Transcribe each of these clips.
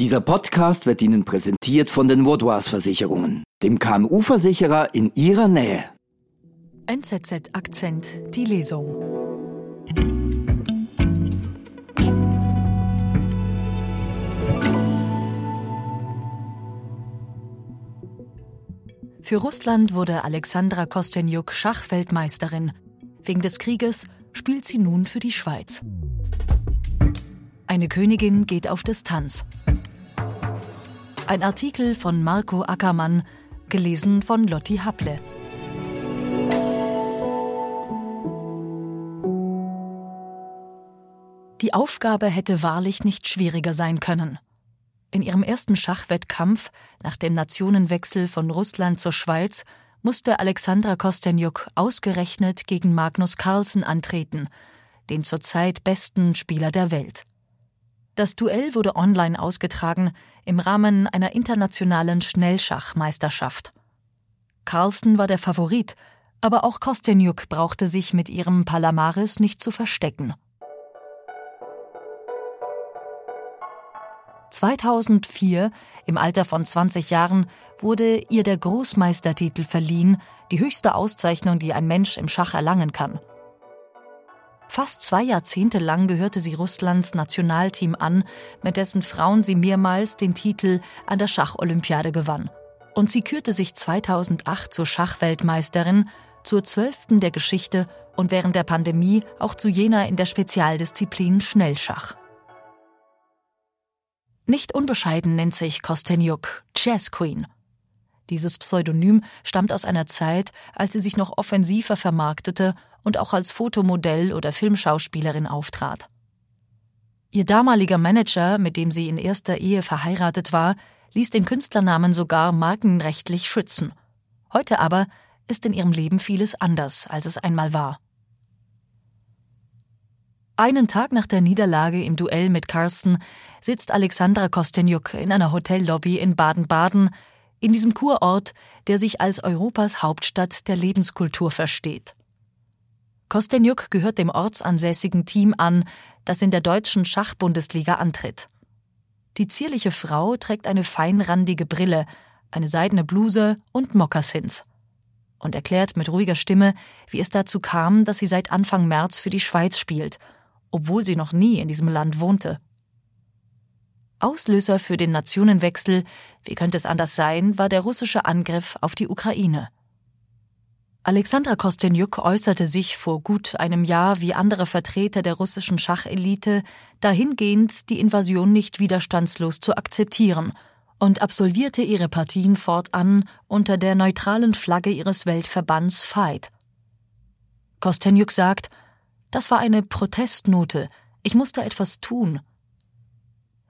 Dieser Podcast wird Ihnen präsentiert von den Vaudois Versicherungen, dem KMU-Versicherer in Ihrer Nähe. NZZ Akzent, die Lesung. Für Russland wurde Alexandra Kostenjuk Schachweltmeisterin. Wegen des Krieges spielt sie nun für die Schweiz. Eine Königin geht auf Distanz. Ein Artikel von Marco Ackermann, gelesen von Lotti Haple. Die Aufgabe hätte wahrlich nicht schwieriger sein können. In ihrem ersten Schachwettkampf nach dem Nationenwechsel von Russland zur Schweiz musste Alexandra Kostenjuk ausgerechnet gegen Magnus Carlsen antreten, den zurzeit besten Spieler der Welt. Das Duell wurde online ausgetragen im Rahmen einer internationalen Schnellschachmeisterschaft. Carlsen war der Favorit, aber auch Kostenjuk brauchte sich mit ihrem Palamares nicht zu verstecken. 2004, im Alter von 20 Jahren, wurde ihr der Großmeistertitel verliehen, die höchste Auszeichnung, die ein Mensch im Schach erlangen kann. Fast zwei Jahrzehnte lang gehörte sie Russlands Nationalteam an, mit dessen Frauen sie mehrmals den Titel an der Schacholympiade gewann. Und sie kürte sich 2008 zur Schachweltmeisterin, zur zwölften der Geschichte und während der Pandemie auch zu jener in der Spezialdisziplin Schnellschach. Nicht unbescheiden nennt sich Kostenjuk Chess Queen. Dieses Pseudonym stammt aus einer Zeit, als sie sich noch offensiver vermarktete und auch als Fotomodell oder Filmschauspielerin auftrat. Ihr damaliger Manager, mit dem sie in erster Ehe verheiratet war, ließ den Künstlernamen sogar markenrechtlich schützen. Heute aber ist in ihrem Leben vieles anders, als es einmal war. Einen Tag nach der Niederlage im Duell mit Carlson sitzt Alexandra Kostenjuk in einer Hotellobby in Baden-Baden, in diesem Kurort, der sich als Europas Hauptstadt der Lebenskultur versteht. Kostenjuk gehört dem ortsansässigen Team an, das in der deutschen Schachbundesliga antritt. Die zierliche Frau trägt eine feinrandige Brille, eine seidene Bluse und Mokassins und erklärt mit ruhiger Stimme, wie es dazu kam, dass sie seit Anfang März für die Schweiz spielt, obwohl sie noch nie in diesem Land wohnte. Auslöser für den Nationenwechsel, wie könnte es anders sein, war der russische Angriff auf die Ukraine. Alexandra Kostenjuk äußerte sich vor gut einem Jahr wie andere Vertreter der russischen Schachelite dahingehend, die Invasion nicht widerstandslos zu akzeptieren und absolvierte ihre Partien fortan unter der neutralen Flagge ihres Weltverbands FIGHT. Kostenjuk sagt, das war eine Protestnote, ich musste etwas tun.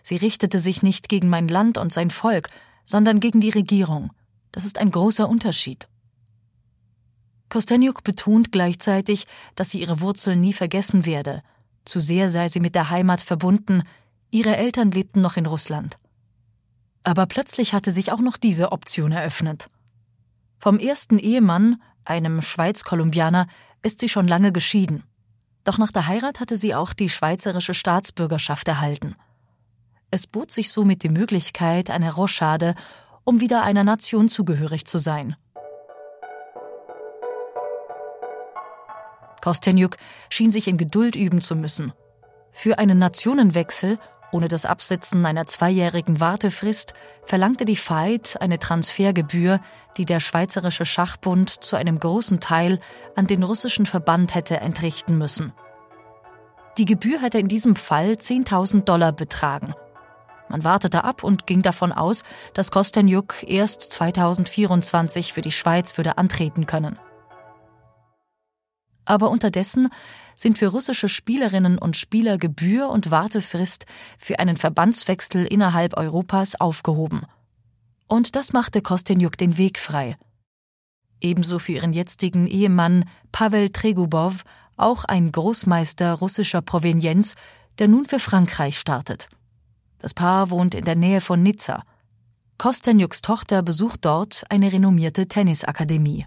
Sie richtete sich nicht gegen mein Land und sein Volk, sondern gegen die Regierung. Das ist ein großer Unterschied. Kostenjuk betont gleichzeitig, dass sie ihre Wurzeln nie vergessen werde. Zu sehr sei sie mit der Heimat verbunden. Ihre Eltern lebten noch in Russland. Aber plötzlich hatte sich auch noch diese Option eröffnet. Vom ersten Ehemann, einem Schweiz-Kolumbianer, ist sie schon lange geschieden. Doch nach der Heirat hatte sie auch die schweizerische Staatsbürgerschaft erhalten. Es bot sich somit die Möglichkeit einer Rochade, um wieder einer Nation zugehörig zu sein. Kostenjuk schien sich in Geduld üben zu müssen. Für einen Nationenwechsel ohne das Absetzen einer zweijährigen Wartefrist verlangte die Veit eine Transfergebühr, die der Schweizerische Schachbund zu einem großen Teil an den russischen Verband hätte entrichten müssen. Die Gebühr hätte in diesem Fall 10.000 Dollar betragen. Man wartete ab und ging davon aus, dass Kostenjuk erst 2024 für die Schweiz würde antreten können aber unterdessen sind für russische Spielerinnen und Spieler Gebühr und Wartefrist für einen Verbandswechsel innerhalb Europas aufgehoben. Und das machte Kostenjuk den Weg frei. Ebenso für ihren jetzigen Ehemann Pavel Tregubow, auch ein Großmeister russischer Provenienz, der nun für Frankreich startet. Das Paar wohnt in der Nähe von Nizza. Kostenjuks Tochter besucht dort eine renommierte Tennisakademie.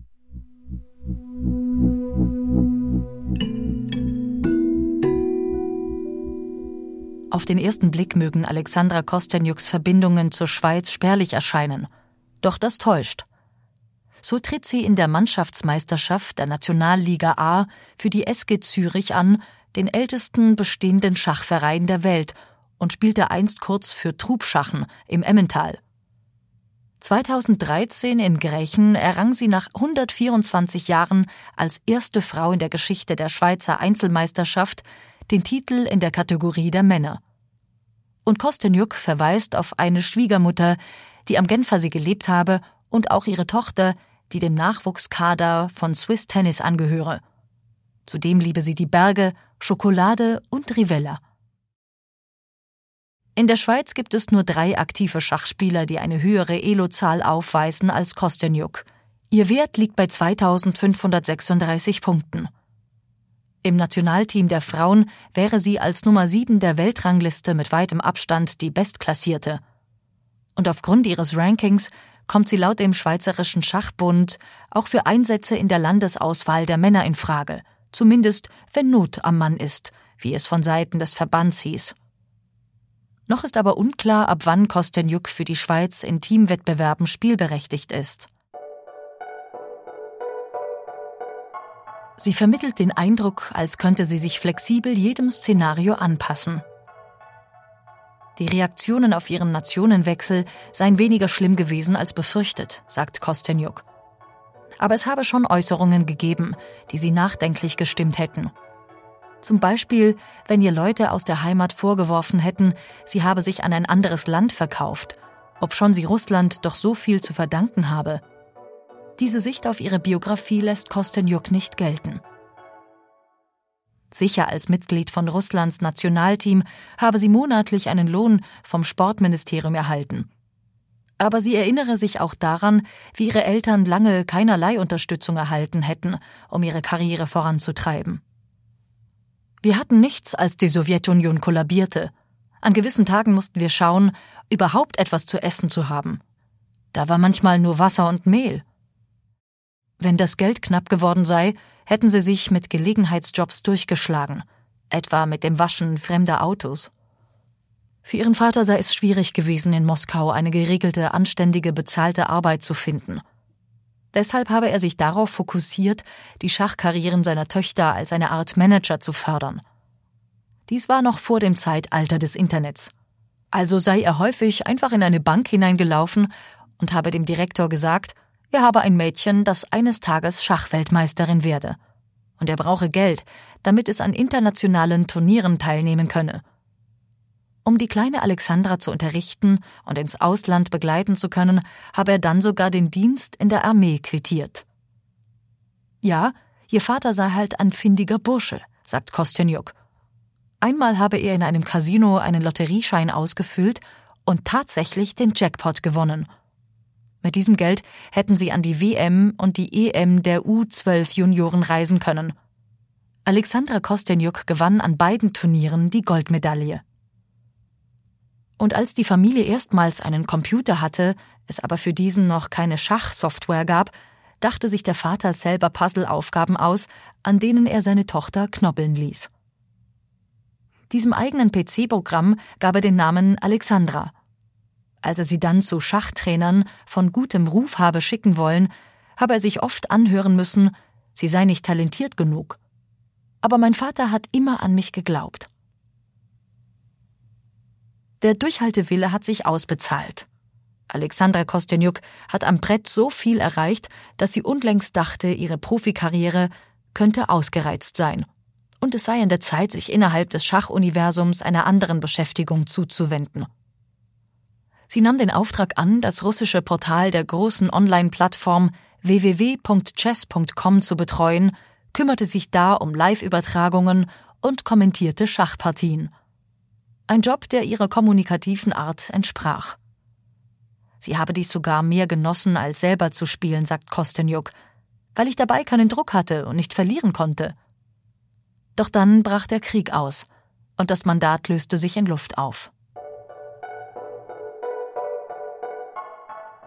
Auf den ersten Blick mögen Alexandra Kostenjuks Verbindungen zur Schweiz spärlich erscheinen. Doch das täuscht. So tritt sie in der Mannschaftsmeisterschaft der Nationalliga A für die SG Zürich an, den ältesten bestehenden Schachverein der Welt, und spielte einst kurz für Trubschachen im Emmental. 2013 in Grächen errang sie nach 124 Jahren als erste Frau in der Geschichte der Schweizer Einzelmeisterschaft den Titel in der Kategorie der Männer. Und Kostenjuk verweist auf eine Schwiegermutter, die am Genfersee gelebt habe und auch ihre Tochter, die dem Nachwuchskader von Swiss Tennis angehöre. Zudem liebe sie die Berge, Schokolade und Rivella. In der Schweiz gibt es nur drei aktive Schachspieler, die eine höhere Elo-Zahl aufweisen als Kostenjuk. Ihr Wert liegt bei 2536 Punkten. Im Nationalteam der Frauen wäre sie als Nummer 7 der Weltrangliste mit weitem Abstand die Bestklatzierte. Und aufgrund ihres Rankings kommt sie laut dem Schweizerischen Schachbund auch für Einsätze in der Landesauswahl der Männer in Frage, zumindest wenn Not am Mann ist, wie es von Seiten des Verbands hieß. Noch ist aber unklar, ab wann Kostenjuk für die Schweiz in Teamwettbewerben spielberechtigt ist. Sie vermittelt den Eindruck, als könnte sie sich flexibel jedem Szenario anpassen. Die Reaktionen auf ihren Nationenwechsel seien weniger schlimm gewesen als befürchtet, sagt Kostenjuk. Aber es habe schon Äußerungen gegeben, die sie nachdenklich gestimmt hätten. Zum Beispiel, wenn ihr Leute aus der Heimat vorgeworfen hätten, sie habe sich an ein anderes Land verkauft, obschon sie Russland doch so viel zu verdanken habe. Diese Sicht auf ihre Biografie lässt Kostenjuk nicht gelten. Sicher als Mitglied von Russlands Nationalteam habe sie monatlich einen Lohn vom Sportministerium erhalten. Aber sie erinnere sich auch daran, wie ihre Eltern lange keinerlei Unterstützung erhalten hätten, um ihre Karriere voranzutreiben. Wir hatten nichts, als die Sowjetunion kollabierte. An gewissen Tagen mussten wir schauen, überhaupt etwas zu essen zu haben. Da war manchmal nur Wasser und Mehl. Wenn das Geld knapp geworden sei, hätten sie sich mit Gelegenheitsjobs durchgeschlagen, etwa mit dem Waschen fremder Autos. Für ihren Vater sei es schwierig gewesen, in Moskau eine geregelte, anständige, bezahlte Arbeit zu finden. Deshalb habe er sich darauf fokussiert, die Schachkarrieren seiner Töchter als eine Art Manager zu fördern. Dies war noch vor dem Zeitalter des Internets. Also sei er häufig einfach in eine Bank hineingelaufen und habe dem Direktor gesagt, er habe ein Mädchen, das eines Tages Schachweltmeisterin werde. Und er brauche Geld, damit es an internationalen Turnieren teilnehmen könne. Um die kleine Alexandra zu unterrichten und ins Ausland begleiten zu können, habe er dann sogar den Dienst in der Armee quittiert. Ja, ihr Vater sei halt ein findiger Bursche, sagt Kostenjuk. Einmal habe er in einem Casino einen Lotterieschein ausgefüllt und tatsächlich den Jackpot gewonnen – mit diesem Geld hätten sie an die WM und die EM der U12 Junioren reisen können. Alexandra Kostenjuk gewann an beiden Turnieren die Goldmedaille. Und als die Familie erstmals einen Computer hatte, es aber für diesen noch keine Schachsoftware gab, dachte sich der Vater selber Puzzleaufgaben aus, an denen er seine Tochter knoppeln ließ. Diesem eigenen PC-Programm gab er den Namen Alexandra als er sie dann zu Schachtrainern von gutem Ruf habe schicken wollen, habe er sich oft anhören müssen, sie sei nicht talentiert genug. Aber mein Vater hat immer an mich geglaubt. Der Durchhaltewille hat sich ausbezahlt. Alexandra Kostenjuk hat am Brett so viel erreicht, dass sie unlängst dachte, ihre Profikarriere könnte ausgereizt sein. Und es sei an der Zeit, sich innerhalb des Schachuniversums einer anderen Beschäftigung zuzuwenden. Sie nahm den Auftrag an, das russische Portal der großen Online-Plattform www.chess.com zu betreuen, kümmerte sich da um Live-Übertragungen und kommentierte Schachpartien. Ein Job, der ihrer kommunikativen Art entsprach. Sie habe dies sogar mehr genossen, als selber zu spielen, sagt Kostenjuk, weil ich dabei keinen Druck hatte und nicht verlieren konnte. Doch dann brach der Krieg aus und das Mandat löste sich in Luft auf.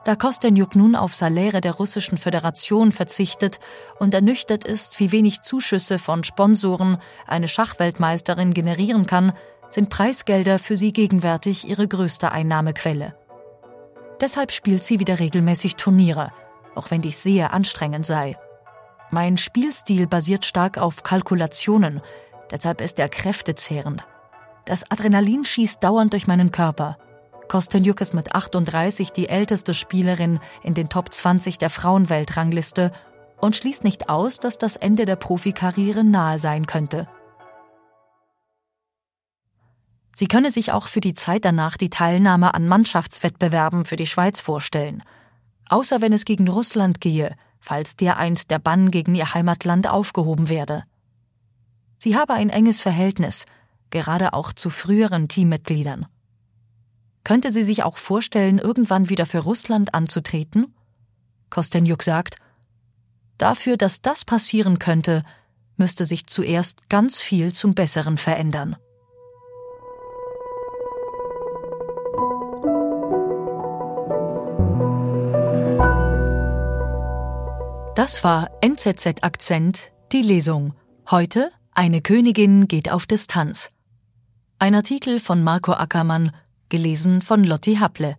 Da Kostenjuk nun auf Saläre der Russischen Föderation verzichtet und ernüchtert ist, wie wenig Zuschüsse von Sponsoren eine Schachweltmeisterin generieren kann, sind Preisgelder für sie gegenwärtig ihre größte Einnahmequelle. Deshalb spielt sie wieder regelmäßig Turniere, auch wenn dies sehr anstrengend sei. Mein Spielstil basiert stark auf Kalkulationen, deshalb ist er kräftezehrend. Das Adrenalin schießt dauernd durch meinen Körper. Kostenjuk ist mit 38 die älteste Spielerin in den Top 20 der Frauenweltrangliste und schließt nicht aus, dass das Ende der Profikarriere nahe sein könnte. Sie könne sich auch für die Zeit danach die Teilnahme an Mannschaftswettbewerben für die Schweiz vorstellen. Außer wenn es gegen Russland gehe, falls dereinst der Bann gegen ihr Heimatland aufgehoben werde. Sie habe ein enges Verhältnis, gerade auch zu früheren Teammitgliedern. Könnte sie sich auch vorstellen, irgendwann wieder für Russland anzutreten? Kostenjuk sagt, dafür, dass das passieren könnte, müsste sich zuerst ganz viel zum Besseren verändern. Das war NZZ Akzent, die Lesung. Heute eine Königin geht auf Distanz. Ein Artikel von Marco Ackermann Gelesen von Lotti Happle.